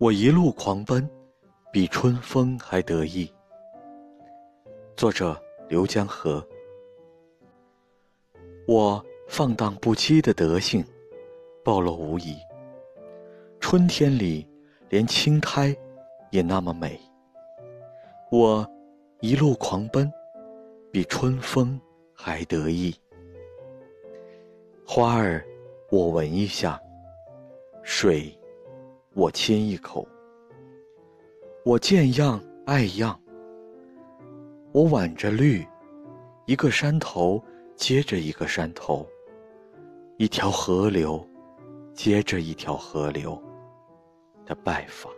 我一路狂奔，比春风还得意。作者：刘江河。我放荡不羁的德性，暴露无遗。春天里，连青苔也那么美。我一路狂奔，比春风还得意。花儿，我闻一下；水，我亲一口。我见样爱样。我挽着绿，一个山头接着一个山头，一条河流接着一条河流的拜访。